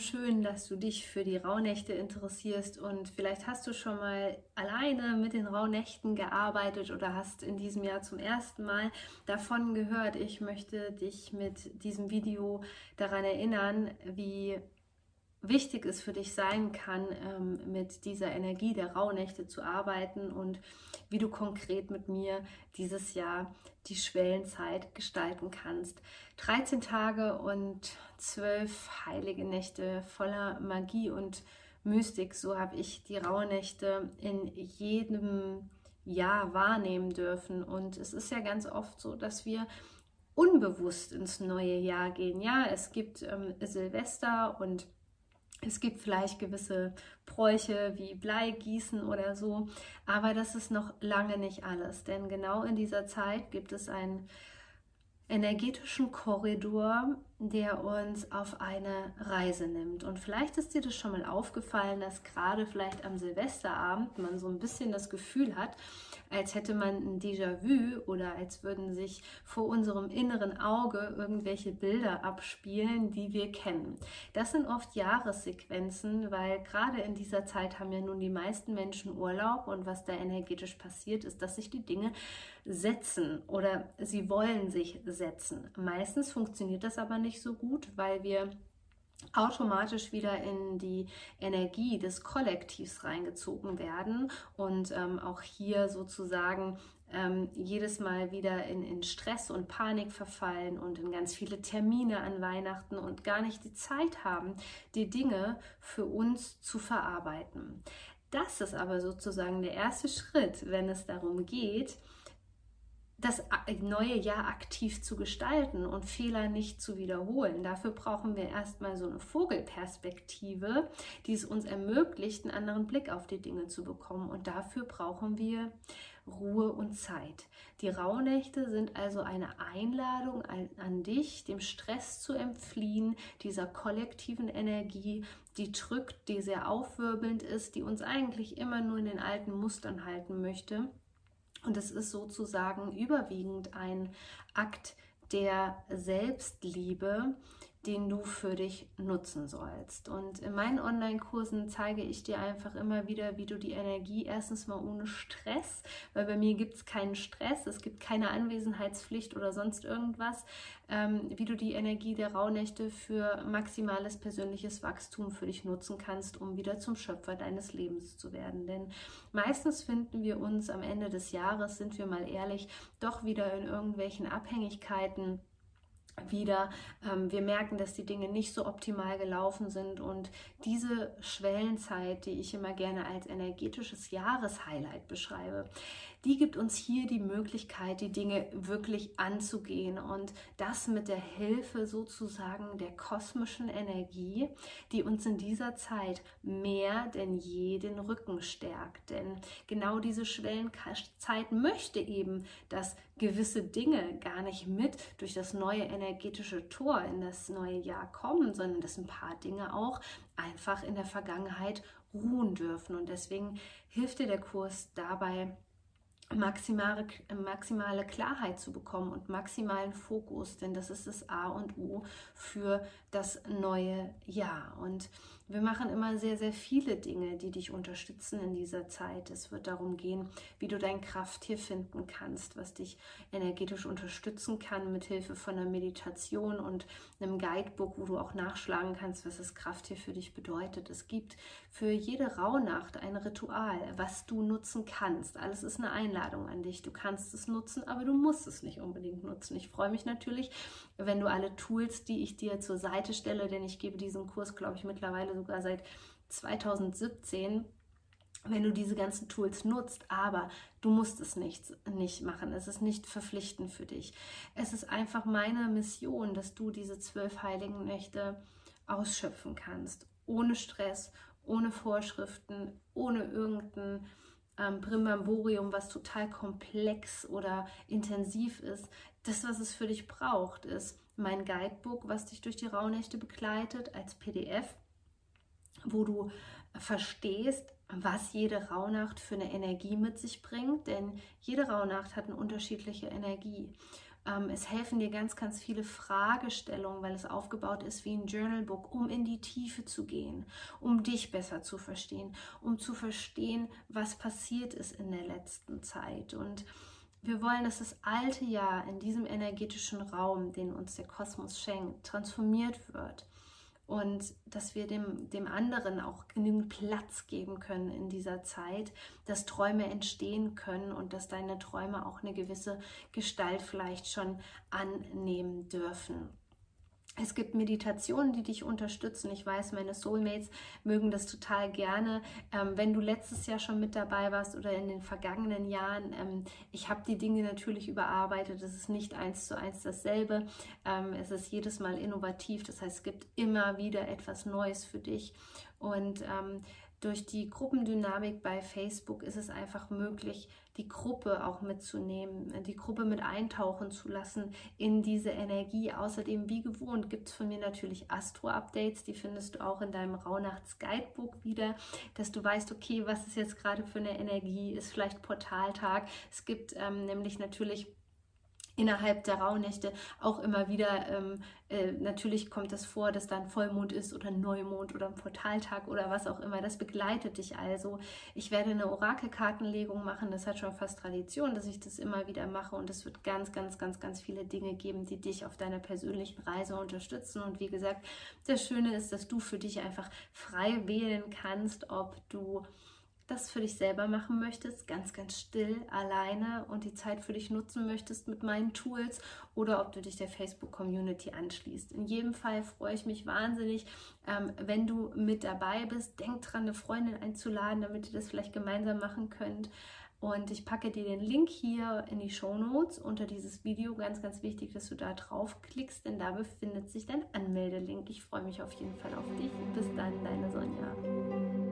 Schön, dass du dich für die Rauhnächte interessierst und vielleicht hast du schon mal alleine mit den Rauhnächten gearbeitet oder hast in diesem Jahr zum ersten Mal davon gehört. Ich möchte dich mit diesem Video daran erinnern, wie wichtig es für dich sein kann, ähm, mit dieser Energie der Rauhnächte zu arbeiten und wie du konkret mit mir dieses Jahr die Schwellenzeit gestalten kannst. 13 Tage und 12 heilige Nächte voller Magie und Mystik, so habe ich die Rauhnächte in jedem Jahr wahrnehmen dürfen. Und es ist ja ganz oft so, dass wir unbewusst ins neue Jahr gehen. Ja, es gibt ähm, Silvester und es gibt vielleicht gewisse Bräuche wie Bleigießen oder so, aber das ist noch lange nicht alles, denn genau in dieser Zeit gibt es einen energetischen Korridor, der uns auf eine Reise nimmt. Und vielleicht ist dir das schon mal aufgefallen, dass gerade vielleicht am Silvesterabend man so ein bisschen das Gefühl hat, als hätte man ein Déjà-vu oder als würden sich vor unserem inneren Auge irgendwelche Bilder abspielen, die wir kennen. Das sind oft Jahressequenzen, weil gerade in dieser Zeit haben ja nun die meisten Menschen Urlaub und was da energetisch passiert ist, dass sich die Dinge setzen oder sie wollen sich setzen. Meistens funktioniert das aber nicht so gut, weil wir automatisch wieder in die Energie des Kollektivs reingezogen werden und ähm, auch hier sozusagen ähm, jedes Mal wieder in, in Stress und Panik verfallen und in ganz viele Termine an Weihnachten und gar nicht die Zeit haben, die Dinge für uns zu verarbeiten. Das ist aber sozusagen der erste Schritt, wenn es darum geht, das neue Jahr aktiv zu gestalten und Fehler nicht zu wiederholen. Dafür brauchen wir erstmal so eine Vogelperspektive, die es uns ermöglicht, einen anderen Blick auf die Dinge zu bekommen. Und dafür brauchen wir Ruhe und Zeit. Die Rauhnächte sind also eine Einladung an, dich, dem Stress zu entfliehen, dieser kollektiven Energie, die drückt, die sehr aufwirbelnd ist, die uns eigentlich immer nur in den alten Mustern halten möchte und es ist sozusagen überwiegend ein Akt der Selbstliebe, den du für dich nutzen sollst. Und in meinen Online-Kursen zeige ich dir einfach immer wieder, wie du die Energie erstens mal ohne Stress, weil bei mir gibt es keinen Stress, es gibt keine Anwesenheitspflicht oder sonst irgendwas, ähm, wie du die Energie der Rauhnächte für maximales persönliches Wachstum für dich nutzen kannst, um wieder zum Schöpfer deines Lebens zu werden. Denn meistens finden wir uns am Ende des Jahres, sind wir mal ehrlich, doch wieder in irgendwelchen Abhängigkeiten wieder. Ähm, wir merken, dass die Dinge nicht so optimal gelaufen sind und diese Schwellenzeit, die ich immer gerne als energetisches Jahreshighlight beschreibe, die gibt uns hier die Möglichkeit, die Dinge wirklich anzugehen und das mit der Hilfe sozusagen der kosmischen Energie, die uns in dieser Zeit mehr denn je den Rücken stärkt. Denn genau diese Schwellenzeit möchte eben, dass gewisse Dinge gar nicht mit durch das neue energetische Tor in das neue Jahr kommen, sondern dass ein paar Dinge auch einfach in der Vergangenheit ruhen dürfen. Und deswegen hilft dir der Kurs dabei, maximale, maximale Klarheit zu bekommen und maximalen Fokus, denn das ist das A und O für das neue Jahr. Und wir machen immer sehr, sehr viele Dinge, die dich unterstützen in dieser Zeit. Es wird darum gehen, wie du dein Krafttier finden kannst, was dich energetisch unterstützen kann mit Hilfe von einer Meditation und einem Guidebook, wo du auch nachschlagen kannst, was das Krafttier für dich bedeutet. Es gibt für jede Rauhnacht ein Ritual, was du nutzen kannst. Alles ist eine Einladung an dich. Du kannst es nutzen, aber du musst es nicht unbedingt nutzen. Ich freue mich natürlich, wenn du alle Tools, die ich dir zur Seite stelle, denn ich gebe diesen Kurs, glaube ich, mittlerweile sogar seit 2017 wenn du diese ganzen Tools nutzt, aber du musst es nicht, nicht machen. Es ist nicht verpflichtend für dich. Es ist einfach meine Mission, dass du diese zwölf heiligen Nächte ausschöpfen kannst, ohne Stress, ohne Vorschriften, ohne irgendein ähm, Primbamborium, was total komplex oder intensiv ist. Das, was es für dich braucht, ist mein Guidebook, was dich durch die Rauhnächte begleitet, als PDF, wo du verstehst, was jede Rauhnacht für eine Energie mit sich bringt, denn jede Rauhnacht hat eine unterschiedliche Energie. Ähm, es helfen dir ganz, ganz viele Fragestellungen, weil es aufgebaut ist wie ein Journalbook, um in die Tiefe zu gehen, um dich besser zu verstehen, um zu verstehen, was passiert ist in der letzten Zeit. Und wir wollen, dass das alte Jahr in diesem energetischen Raum, den uns der Kosmos schenkt, transformiert wird und dass wir dem, dem anderen auch genügend Platz geben können in dieser Zeit, dass Träume entstehen können und dass deine Träume auch eine gewisse Gestalt vielleicht schon annehmen dürfen. Es gibt Meditationen, die dich unterstützen. Ich weiß, meine Soulmates mögen das total gerne. Ähm, wenn du letztes Jahr schon mit dabei warst oder in den vergangenen Jahren, ähm, ich habe die Dinge natürlich überarbeitet. Es ist nicht eins zu eins dasselbe. Ähm, es ist jedes Mal innovativ. Das heißt, es gibt immer wieder etwas Neues für dich. Und ähm, durch die Gruppendynamik bei Facebook ist es einfach möglich, die Gruppe auch mitzunehmen, die Gruppe mit eintauchen zu lassen in diese Energie. Außerdem, wie gewohnt, gibt es von mir natürlich Astro-Updates, die findest du auch in deinem Rauhnachts-Guidebook wieder, dass du weißt, okay, was ist jetzt gerade für eine Energie, ist vielleicht Portaltag. Es gibt ähm, nämlich natürlich innerhalb der Rauhnächte auch immer wieder, ähm, äh, natürlich kommt das vor, dass da ein Vollmond ist oder ein Neumond oder ein Portaltag oder was auch immer. Das begleitet dich also. Ich werde eine Orakelkartenlegung machen. Das hat schon fast Tradition, dass ich das immer wieder mache. Und es wird ganz, ganz, ganz, ganz viele Dinge geben, die dich auf deiner persönlichen Reise unterstützen. Und wie gesagt, das Schöne ist, dass du für dich einfach frei wählen kannst, ob du das für dich selber machen möchtest, ganz, ganz still, alleine und die Zeit für dich nutzen möchtest mit meinen Tools oder ob du dich der Facebook-Community anschließt. In jedem Fall freue ich mich wahnsinnig, ähm, wenn du mit dabei bist. Denk dran, eine Freundin einzuladen, damit ihr das vielleicht gemeinsam machen könnt. Und ich packe dir den Link hier in die Show Notes unter dieses Video. Ganz, ganz wichtig, dass du da draufklickst, denn da befindet sich dein Anmeldelink. Ich freue mich auf jeden Fall auf dich. Bis dann, deine Sonja.